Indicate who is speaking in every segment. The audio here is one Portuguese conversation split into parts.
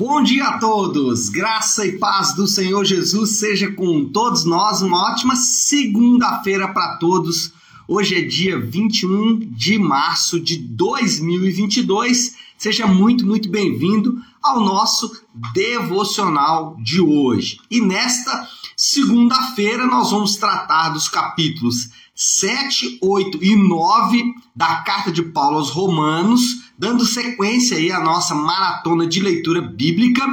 Speaker 1: Bom dia a todos, graça e paz do Senhor Jesus seja com todos nós. Uma ótima segunda-feira para todos. Hoje é dia 21 de março de 2022. Seja muito, muito bem-vindo ao nosso devocional de hoje. E nesta segunda-feira nós vamos tratar dos capítulos 7, 8 e 9 da carta de Paulo aos Romanos dando sequência aí à nossa maratona de leitura bíblica.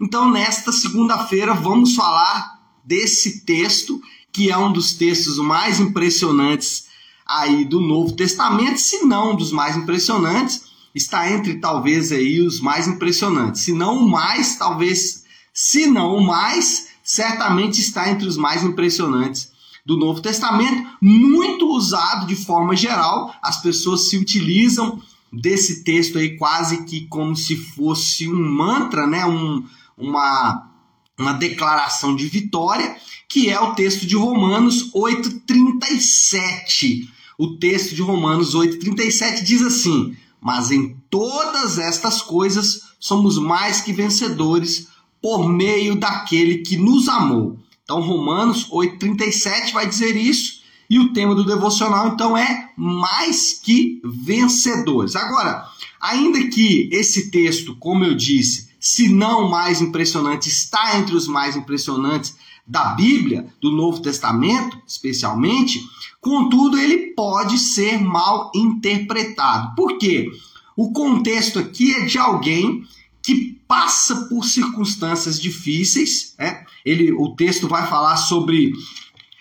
Speaker 1: Então, nesta segunda-feira, vamos falar desse texto, que é um dos textos mais impressionantes aí do Novo Testamento, se não um dos mais impressionantes, está entre talvez aí os mais impressionantes, se não o mais, talvez, se não o mais, certamente está entre os mais impressionantes do Novo Testamento, muito usado de forma geral, as pessoas se utilizam desse texto aí quase que como se fosse um mantra, né? Um, uma, uma declaração de vitória, que é o texto de Romanos 8,37. O texto de Romanos 8,37 diz assim: Mas em todas estas coisas somos mais que vencedores por meio daquele que nos amou. Então, Romanos 8,37 vai dizer isso. E o tema do devocional, então, é mais que vencedores. Agora, ainda que esse texto, como eu disse, se não mais impressionante, está entre os mais impressionantes da Bíblia, do Novo Testamento, especialmente, contudo, ele pode ser mal interpretado. Por quê? O contexto aqui é de alguém que passa por circunstâncias difíceis. Né? Ele, o texto vai falar sobre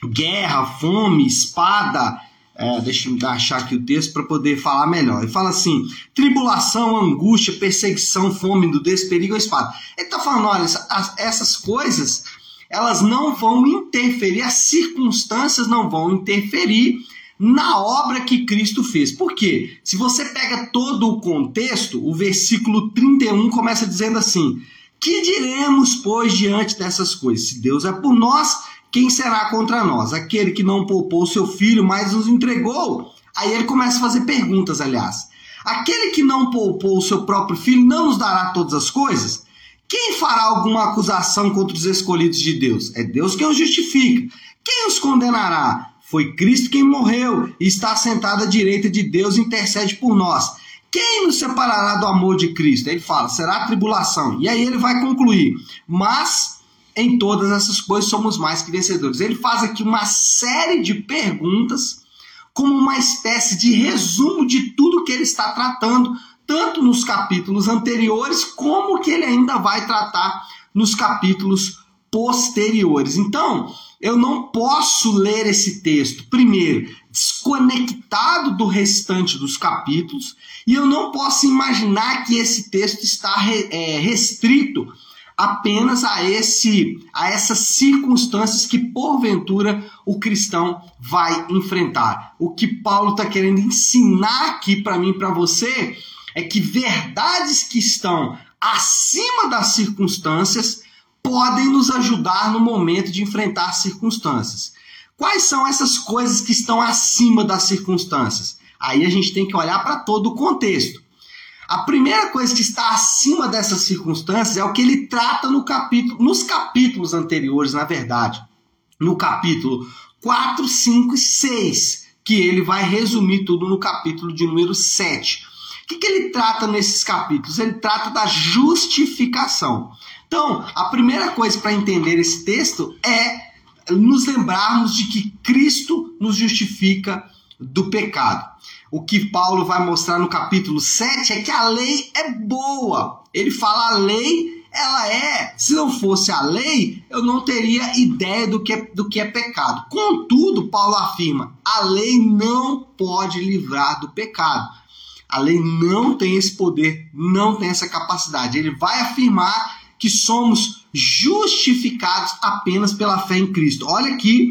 Speaker 1: guerra, fome, espada. É, deixa eu achar aqui o texto para poder falar melhor. Ele fala assim: tribulação, angústia, perseguição, fome, nudez, perigo, espada. Ele está falando: olha, essas coisas elas não vão interferir, as circunstâncias não vão interferir na obra que Cristo fez. Por quê? Se você pega todo o contexto, o versículo 31 começa dizendo assim: Que diremos, pois, diante dessas coisas? Se Deus é por nós, quem será contra nós? Aquele que não poupou seu filho, mas nos entregou? Aí ele começa a fazer perguntas, aliás. Aquele que não poupou o seu próprio filho não nos dará todas as coisas? Quem fará alguma acusação contra os escolhidos de Deus? É Deus quem os justifica. Quem os condenará? Foi Cristo quem morreu e está sentado à direita de Deus e intercede por nós. Quem nos separará do amor de Cristo? Ele fala, será a tribulação. E aí ele vai concluir, mas em todas essas coisas somos mais que vencedores. Ele faz aqui uma série de perguntas, como uma espécie de resumo de tudo que ele está tratando, tanto nos capítulos anteriores, como que ele ainda vai tratar nos capítulos posteriores. Então, eu não posso ler esse texto, primeiro, desconectado do restante dos capítulos, e eu não posso imaginar que esse texto está é, restrito apenas a esse a essas circunstâncias que porventura o cristão vai enfrentar. O que Paulo está querendo ensinar aqui para mim, para você, é que verdades que estão acima das circunstâncias podem nos ajudar no momento de enfrentar circunstâncias. Quais são essas coisas que estão acima das circunstâncias? Aí a gente tem que olhar para todo o contexto. A primeira coisa que está acima dessas circunstâncias é o que ele trata no capítulo, nos capítulos anteriores, na verdade. No capítulo 4, 5 e 6, que ele vai resumir tudo no capítulo de número 7. O que, que ele trata nesses capítulos? Ele trata da justificação. Então, a primeira coisa para entender esse texto é nos lembrarmos de que Cristo nos justifica do pecado. O que Paulo vai mostrar no capítulo 7 é que a lei é boa. Ele fala a lei, ela é. Se não fosse a lei, eu não teria ideia do que, é, do que é pecado. Contudo, Paulo afirma: a lei não pode livrar do pecado. A lei não tem esse poder, não tem essa capacidade. Ele vai afirmar que somos justificados apenas pela fé em Cristo. Olha aqui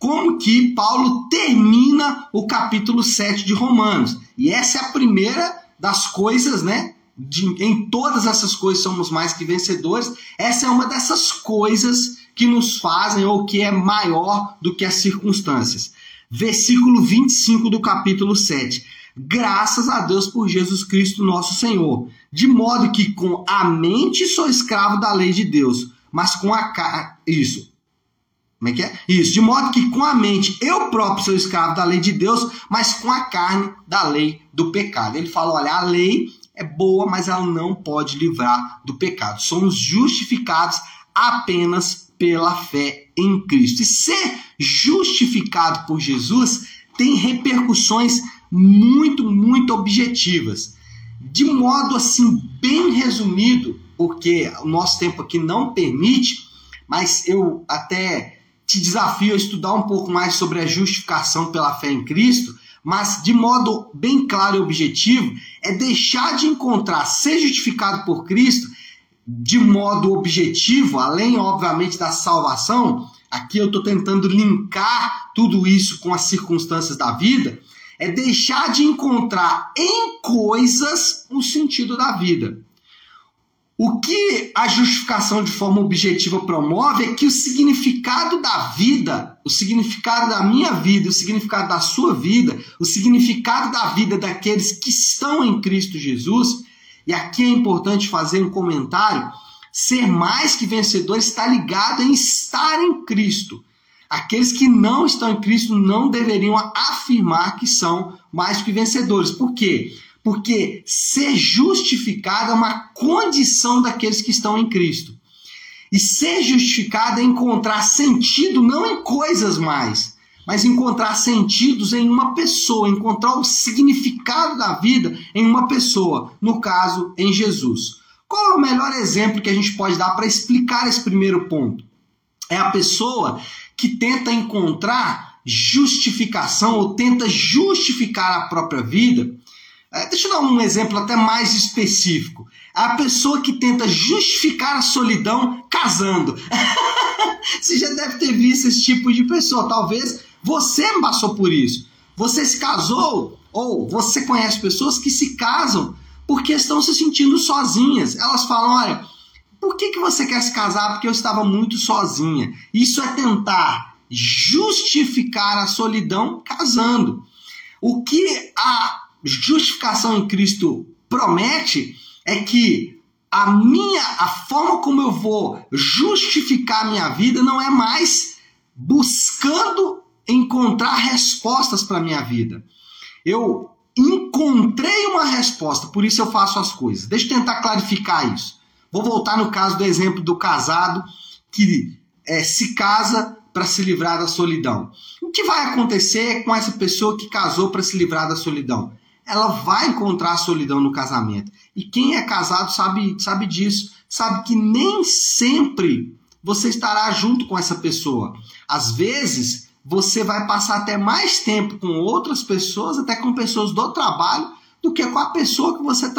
Speaker 1: como que Paulo termina o capítulo 7 de Romanos. E essa é a primeira das coisas, né? De, em todas essas coisas somos mais que vencedores. Essa é uma dessas coisas que nos fazem ou que é maior do que as circunstâncias. Versículo 25 do capítulo 7. Graças a Deus por Jesus Cristo nosso Senhor. De modo que com a mente sou escravo da lei de Deus, mas com a carne. Isso. Como é que é? Isso. De modo que com a mente eu próprio sou escravo da lei de Deus, mas com a carne da lei do pecado. Ele fala: olha, a lei é boa, mas ela não pode livrar do pecado. Somos justificados apenas pela fé em Cristo. E ser justificado por Jesus tem repercussões muito, muito objetivas. De modo assim, bem resumido, porque o nosso tempo aqui não permite, mas eu até te desafio a estudar um pouco mais sobre a justificação pela fé em Cristo, mas de modo bem claro e objetivo, é deixar de encontrar ser justificado por Cristo de modo objetivo, além, obviamente, da salvação. Aqui eu estou tentando linkar tudo isso com as circunstâncias da vida é deixar de encontrar em coisas o sentido da vida. O que a justificação de forma objetiva promove é que o significado da vida, o significado da minha vida, o significado da sua vida, o significado da vida daqueles que estão em Cristo Jesus, e aqui é importante fazer um comentário: ser mais que vencedor está ligado em estar em Cristo. Aqueles que não estão em Cristo não deveriam afirmar que são mais que vencedores. Por quê? Porque ser justificado é uma condição daqueles que estão em Cristo. E ser justificado é encontrar sentido não em coisas mais, mas encontrar sentidos em uma pessoa, encontrar o significado da vida em uma pessoa, no caso, em Jesus. Qual é o melhor exemplo que a gente pode dar para explicar esse primeiro ponto? É a pessoa que tenta encontrar justificação ou tenta justificar a própria vida. É, deixa eu dar um exemplo até mais específico. É a pessoa que tenta justificar a solidão casando. você já deve ter visto esse tipo de pessoa. Talvez você passou por isso. Você se casou ou você conhece pessoas que se casam porque estão se sentindo sozinhas. Elas falam: olha, por que, que você quer se casar? Porque eu estava muito sozinha. Isso é tentar justificar a solidão casando. O que a justificação em Cristo promete é que a minha a forma como eu vou justificar a minha vida não é mais buscando encontrar respostas para a minha vida. Eu encontrei uma resposta, por isso eu faço as coisas. Deixa eu tentar clarificar isso. Vou voltar no caso do exemplo do casado que é, se casa para se livrar da solidão. O que vai acontecer com essa pessoa que casou para se livrar da solidão? Ela vai encontrar a solidão no casamento. E quem é casado sabe, sabe disso. Sabe que nem sempre você estará junto com essa pessoa. Às vezes, você vai passar até mais tempo com outras pessoas, até com pessoas do trabalho, do que com a pessoa que você,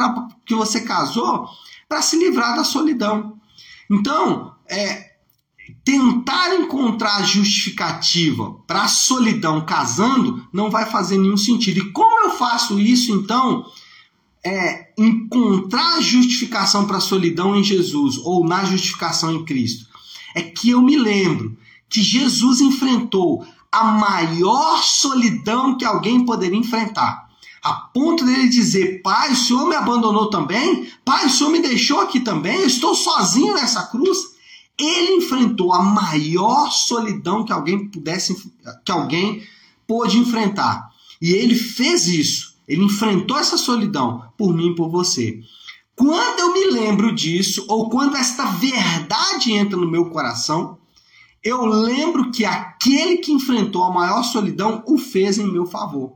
Speaker 1: que você casou para se livrar da solidão. Então, é, tentar encontrar justificativa para a solidão casando não vai fazer nenhum sentido. E como eu faço isso, então? É encontrar justificação para a solidão em Jesus ou na justificação em Cristo. É que eu me lembro que Jesus enfrentou a maior solidão que alguém poderia enfrentar a ponto dele dizer: Pai, o Senhor me abandonou também? Pai, o Senhor me deixou aqui também? Eu estou sozinho nessa cruz? Ele enfrentou a maior solidão que alguém pudesse, que alguém pôde enfrentar. E ele fez isso. Ele enfrentou essa solidão por mim e por você. Quando eu me lembro disso, ou quando esta verdade entra no meu coração, eu lembro que aquele que enfrentou a maior solidão o fez em meu favor.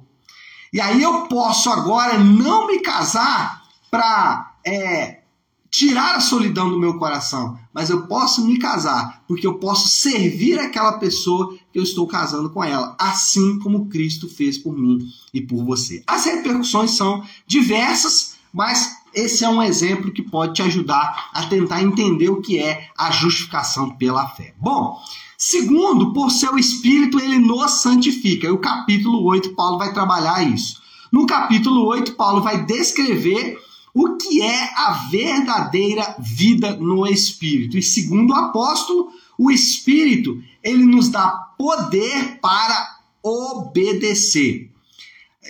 Speaker 1: E aí eu posso agora não me casar para é, tirar a solidão do meu coração, mas eu posso me casar porque eu posso servir aquela pessoa que eu estou casando com ela, assim como Cristo fez por mim e por você. As repercussões são diversas, mas esse é um exemplo que pode te ajudar a tentar entender o que é a justificação pela fé. Bom, Segundo, por seu espírito ele nos santifica. E o capítulo 8, Paulo vai trabalhar isso. No capítulo 8, Paulo vai descrever o que é a verdadeira vida no espírito. E segundo o apóstolo, o espírito, ele nos dá poder para obedecer.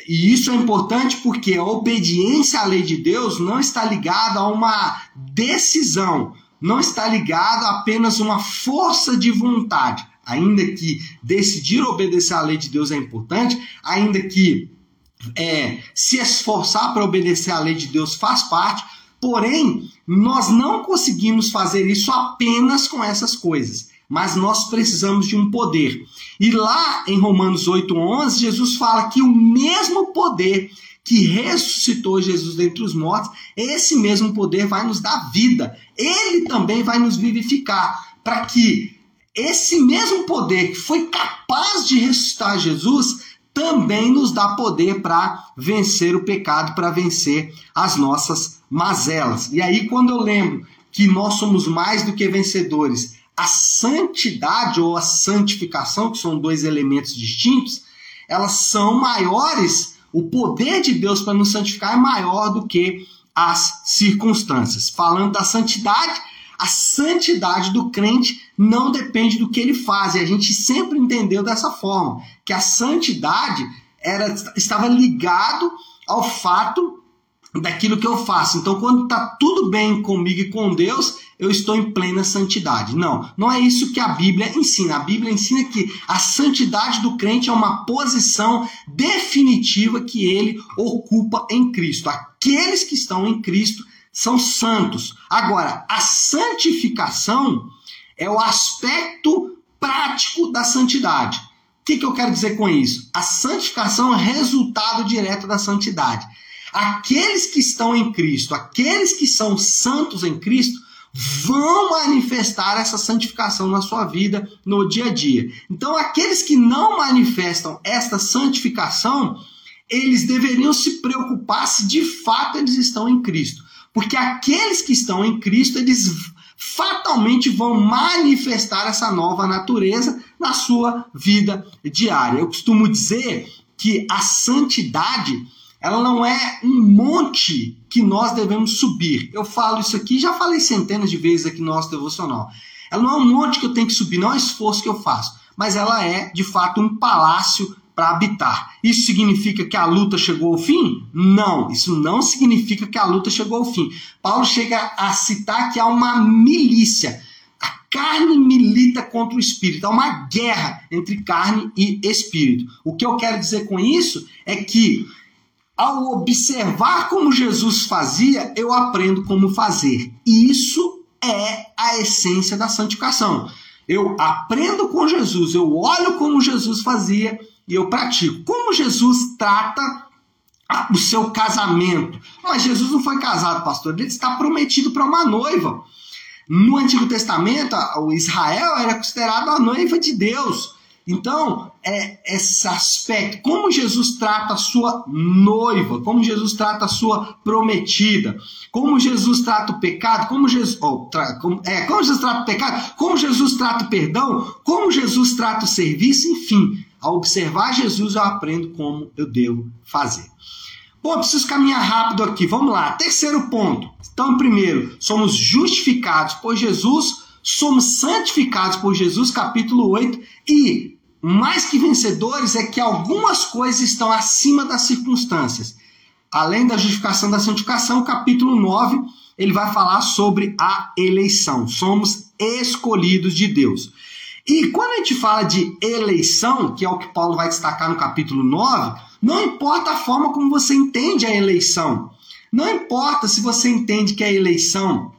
Speaker 1: E isso é importante porque a obediência à lei de Deus não está ligada a uma decisão, não está ligada a apenas uma força de vontade. Ainda que decidir obedecer à lei de Deus é importante, ainda que é, se esforçar para obedecer à lei de Deus faz parte, porém, nós não conseguimos fazer isso apenas com essas coisas mas nós precisamos de um poder. E lá em Romanos 8:11, Jesus fala que o mesmo poder que ressuscitou Jesus dentre os mortos, esse mesmo poder vai nos dar vida. Ele também vai nos vivificar, para que esse mesmo poder que foi capaz de ressuscitar Jesus também nos dá poder para vencer o pecado, para vencer as nossas mazelas. E aí, quando eu lembro que nós somos mais do que vencedores, a santidade ou a santificação, que são dois elementos distintos, elas são maiores, o poder de Deus para nos santificar é maior do que as circunstâncias. Falando da santidade, a santidade do crente não depende do que ele faz, e a gente sempre entendeu dessa forma, que a santidade era, estava ligado ao fato daquilo que eu faço. Então, quando está tudo bem comigo e com Deus, eu estou em plena santidade. Não, não é isso que a Bíblia ensina. A Bíblia ensina que a santidade do crente é uma posição definitiva que ele ocupa em Cristo. Aqueles que estão em Cristo são santos. Agora, a santificação é o aspecto prático da santidade. O que, que eu quero dizer com isso? A santificação é resultado direto da santidade. Aqueles que estão em Cristo, aqueles que são santos em Cristo, vão manifestar essa santificação na sua vida no dia a dia. Então, aqueles que não manifestam esta santificação, eles deveriam se preocupar se de fato eles estão em Cristo. Porque aqueles que estão em Cristo, eles fatalmente vão manifestar essa nova natureza na sua vida diária. Eu costumo dizer que a santidade ela não é um monte que nós devemos subir. Eu falo isso aqui, já falei centenas de vezes aqui no nosso devocional. Ela não é um monte que eu tenho que subir, não é um esforço que eu faço, mas ela é, de fato, um palácio para habitar. Isso significa que a luta chegou ao fim? Não, isso não significa que a luta chegou ao fim. Paulo chega a citar que há uma milícia. A carne milita contra o espírito. Há uma guerra entre carne e espírito. O que eu quero dizer com isso é que ao observar como Jesus fazia, eu aprendo como fazer. Isso é a essência da santificação. Eu aprendo com Jesus, eu olho como Jesus fazia e eu pratico. Como Jesus trata o seu casamento. Mas Jesus não foi casado, pastor, ele está prometido para uma noiva. No Antigo Testamento, o Israel era considerado a noiva de Deus. Então, é esse aspecto, como Jesus trata a sua noiva, como Jesus trata a sua prometida, como Jesus trata o pecado, como Jesus, oh, tra, como, é, como Jesus trata o pecado, como Jesus trata o perdão, como Jesus trata o serviço, enfim, ao observar Jesus eu aprendo como eu devo fazer. Bom, preciso caminhar rápido aqui. Vamos lá. Terceiro ponto. Então, primeiro, somos justificados por Jesus, somos santificados por Jesus, capítulo 8, e mais que vencedores é que algumas coisas estão acima das circunstâncias. Além da justificação da santificação, capítulo 9, ele vai falar sobre a eleição. Somos escolhidos de Deus. E quando a gente fala de eleição, que é o que Paulo vai destacar no capítulo 9, não importa a forma como você entende a eleição. Não importa se você entende que a eleição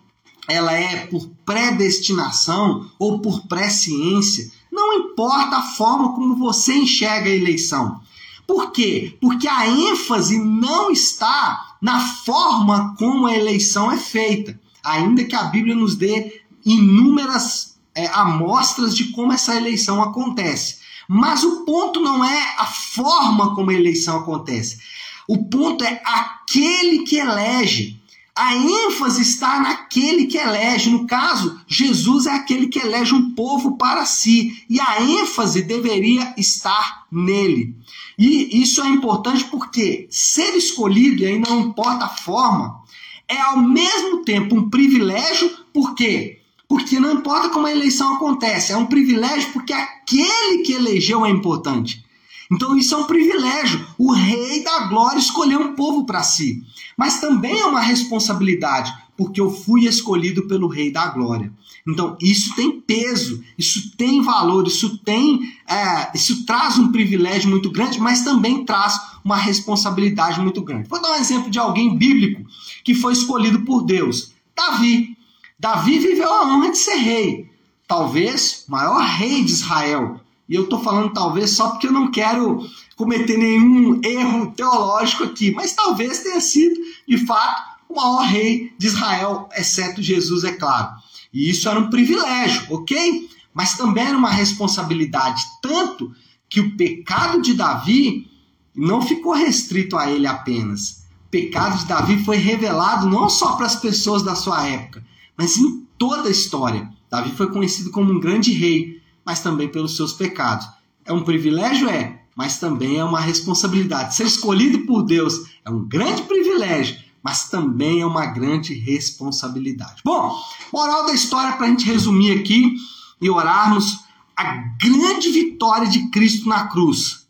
Speaker 1: ela é por predestinação ou por presciência. Não importa a forma como você enxerga a eleição. Por quê? Porque a ênfase não está na forma como a eleição é feita, ainda que a Bíblia nos dê inúmeras é, amostras de como essa eleição acontece. Mas o ponto não é a forma como a eleição acontece. O ponto é aquele que elege. A ênfase está naquele que elege. No caso, Jesus é aquele que elege um povo para si. E a ênfase deveria estar nele. E isso é importante porque ser escolhido, e aí não importa a forma, é ao mesmo tempo um privilégio, por quê? Porque não importa como a eleição acontece, é um privilégio porque aquele que elegeu é importante. Então isso é um privilégio. O rei da glória escolheu um povo para si. Mas também é uma responsabilidade, porque eu fui escolhido pelo rei da glória. Então isso tem peso, isso tem valor, isso tem, é, isso traz um privilégio muito grande, mas também traz uma responsabilidade muito grande. Vou dar um exemplo de alguém bíblico que foi escolhido por Deus. Davi. Davi viveu a honra de ser rei. Talvez o maior rei de Israel. E eu estou falando talvez só porque eu não quero cometer nenhum erro teológico aqui, mas talvez tenha sido, de fato, o maior rei de Israel, exceto Jesus, é claro. E isso era um privilégio, ok? Mas também era uma responsabilidade, tanto que o pecado de Davi não ficou restrito a ele apenas. O pecado de Davi foi revelado não só para as pessoas da sua época, mas em toda a história. Davi foi conhecido como um grande rei, mas também pelos seus pecados. É um privilégio? É, mas também é uma responsabilidade. Ser escolhido por Deus é um grande privilégio, mas também é uma grande responsabilidade. Bom, moral da história para a gente resumir aqui e orarmos a grande vitória de Cristo na cruz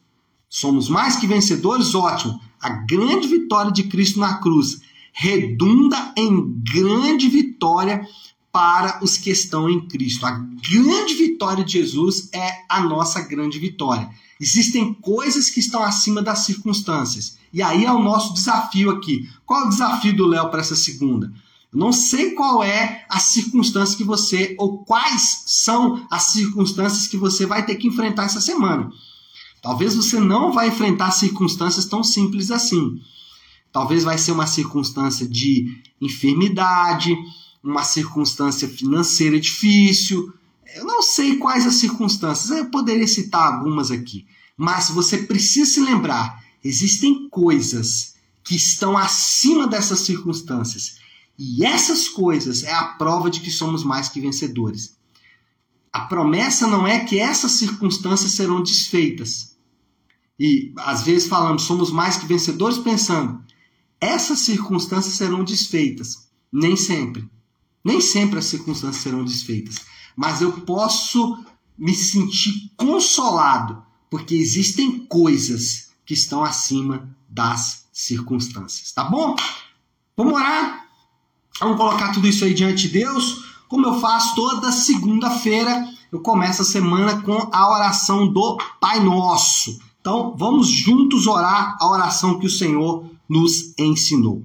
Speaker 1: somos mais que vencedores, ótimo. A grande vitória de Cristo na cruz redunda em grande vitória para os que estão em Cristo. A grande vitória de Jesus é a nossa grande vitória. Existem coisas que estão acima das circunstâncias. E aí é o nosso desafio aqui. Qual é o desafio do Léo para essa segunda? Eu não sei qual é a circunstância que você, ou quais são as circunstâncias que você vai ter que enfrentar essa semana. Talvez você não vai enfrentar circunstâncias tão simples assim. Talvez vai ser uma circunstância de enfermidade, uma circunstância financeira difícil. Eu não sei quais as circunstâncias, eu poderia citar algumas aqui. Mas você precisa se lembrar: existem coisas que estão acima dessas circunstâncias. E essas coisas é a prova de que somos mais que vencedores. A promessa não é que essas circunstâncias serão desfeitas. E às vezes falamos, somos mais que vencedores, pensando, essas circunstâncias serão desfeitas. Nem sempre. Nem sempre as circunstâncias serão desfeitas. Mas eu posso me sentir consolado, porque existem coisas que estão acima das circunstâncias. Tá bom? Vamos orar? Vamos colocar tudo isso aí diante de Deus, como eu faço toda segunda-feira. Eu começo a semana com a oração do Pai Nosso. Então, vamos juntos orar a oração que o Senhor nos ensinou.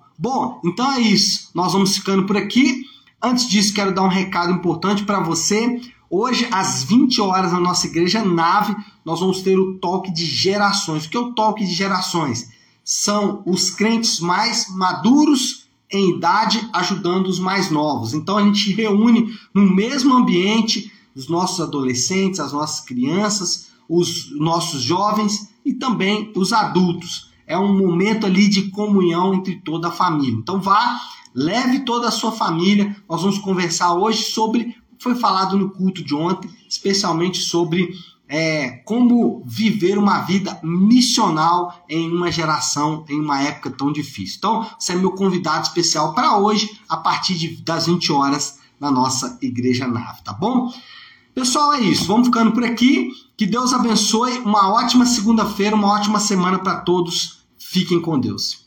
Speaker 1: Bom, então é isso. Nós vamos ficando por aqui. Antes disso, quero dar um recado importante para você. Hoje, às 20 horas, na nossa igreja nave, nós vamos ter o toque de gerações. O que é o toque de gerações? São os crentes mais maduros em idade ajudando os mais novos. Então a gente reúne no mesmo ambiente os nossos adolescentes, as nossas crianças, os nossos jovens e também os adultos. É um momento ali de comunhão entre toda a família. Então vá, leve toda a sua família. Nós vamos conversar hoje sobre, foi falado no culto de ontem, especialmente sobre é, como viver uma vida missional em uma geração, em uma época tão difícil. Então, você é meu convidado especial para hoje, a partir de, das 20 horas, na nossa Igreja Nave, tá bom? Pessoal, é isso. Vamos ficando por aqui. Que Deus abençoe. Uma ótima segunda-feira, uma ótima semana para todos. Fiquem com Deus.